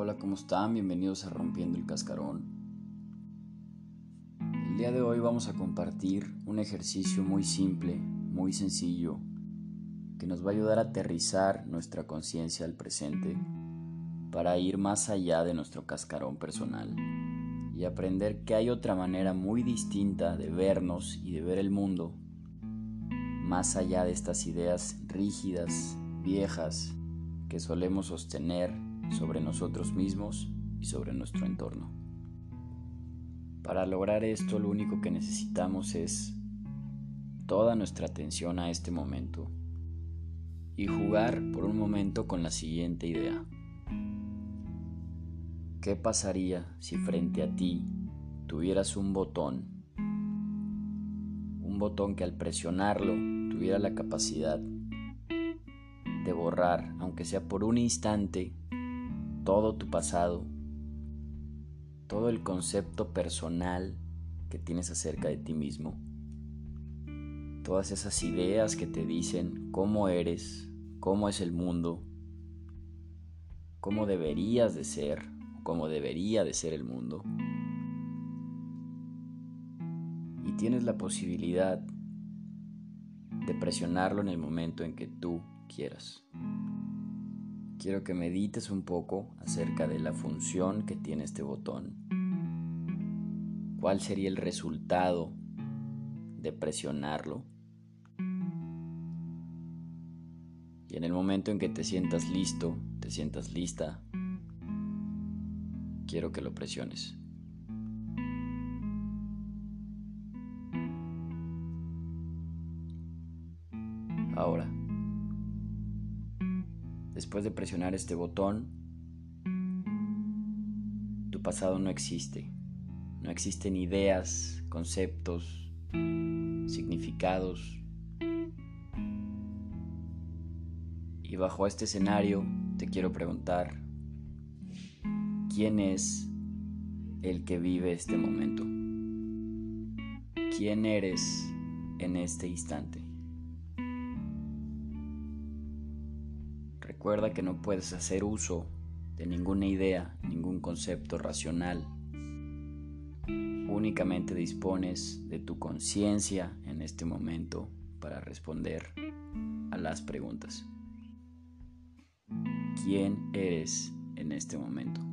hola, ¿cómo están? Bienvenidos a Rompiendo el Cascarón. El día de hoy vamos a compartir un ejercicio muy simple, muy sencillo, que nos va a ayudar a aterrizar nuestra conciencia al presente para ir más allá de nuestro cascarón personal y aprender que hay otra manera muy distinta de vernos y de ver el mundo, más allá de estas ideas rígidas, viejas, que solemos sostener sobre nosotros mismos y sobre nuestro entorno. Para lograr esto lo único que necesitamos es toda nuestra atención a este momento y jugar por un momento con la siguiente idea. ¿Qué pasaría si frente a ti tuvieras un botón? Un botón que al presionarlo tuviera la capacidad de borrar, aunque sea por un instante, todo tu pasado, todo el concepto personal que tienes acerca de ti mismo, todas esas ideas que te dicen cómo eres, cómo es el mundo, cómo deberías de ser, cómo debería de ser el mundo. Y tienes la posibilidad de presionarlo en el momento en que tú quieras quiero que medites un poco acerca de la función que tiene este botón. ¿Cuál sería el resultado de presionarlo? Y en el momento en que te sientas listo, te sientas lista, quiero que lo presiones. Después de presionar este botón, tu pasado no existe. No existen ideas, conceptos, significados. Y bajo este escenario te quiero preguntar, ¿quién es el que vive este momento? ¿Quién eres en este instante? Recuerda que no puedes hacer uso de ninguna idea, ningún concepto racional. Únicamente dispones de tu conciencia en este momento para responder a las preguntas. ¿Quién eres en este momento?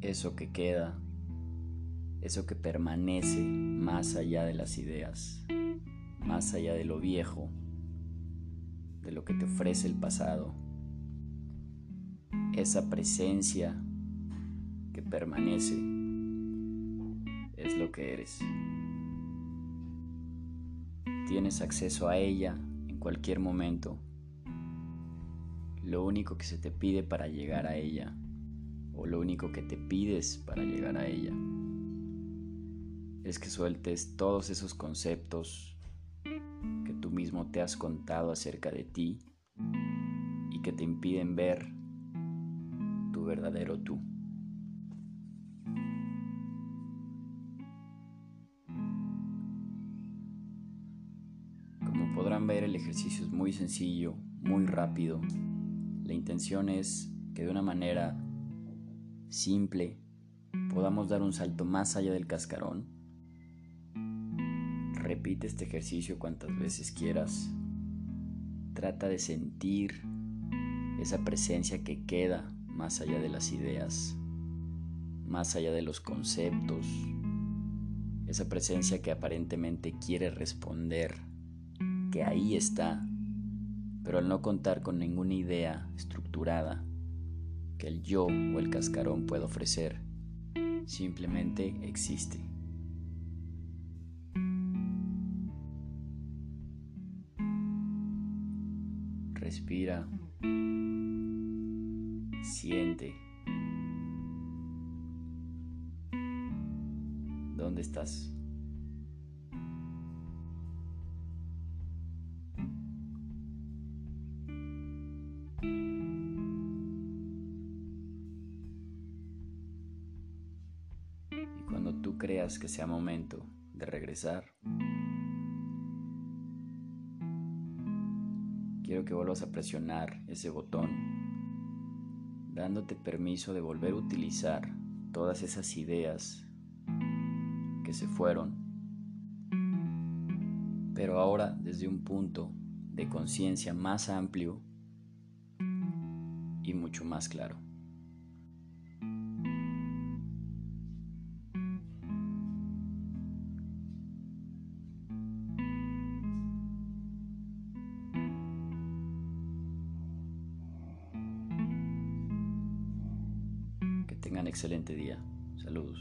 Eso que queda, eso que permanece más allá de las ideas, más allá de lo viejo, de lo que te ofrece el pasado, esa presencia que permanece es lo que eres. Tienes acceso a ella en cualquier momento. Lo único que se te pide para llegar a ella o lo único que te pides para llegar a ella es que sueltes todos esos conceptos que tú mismo te has contado acerca de ti y que te impiden ver tu verdadero tú. Como podrán ver el ejercicio es muy sencillo, muy rápido. La intención es que de una manera simple, podamos dar un salto más allá del cascarón. Repite este ejercicio cuantas veces quieras. Trata de sentir esa presencia que queda más allá de las ideas, más allá de los conceptos, esa presencia que aparentemente quiere responder, que ahí está, pero al no contar con ninguna idea estructurada, que el yo o el cascarón puede ofrecer. simplemente existe. Respira. Siente. ¿Dónde estás? Y cuando tú creas que sea momento de regresar, quiero que vuelvas a presionar ese botón, dándote permiso de volver a utilizar todas esas ideas que se fueron, pero ahora desde un punto de conciencia más amplio y mucho más claro. Tengan excelente día. Saludos.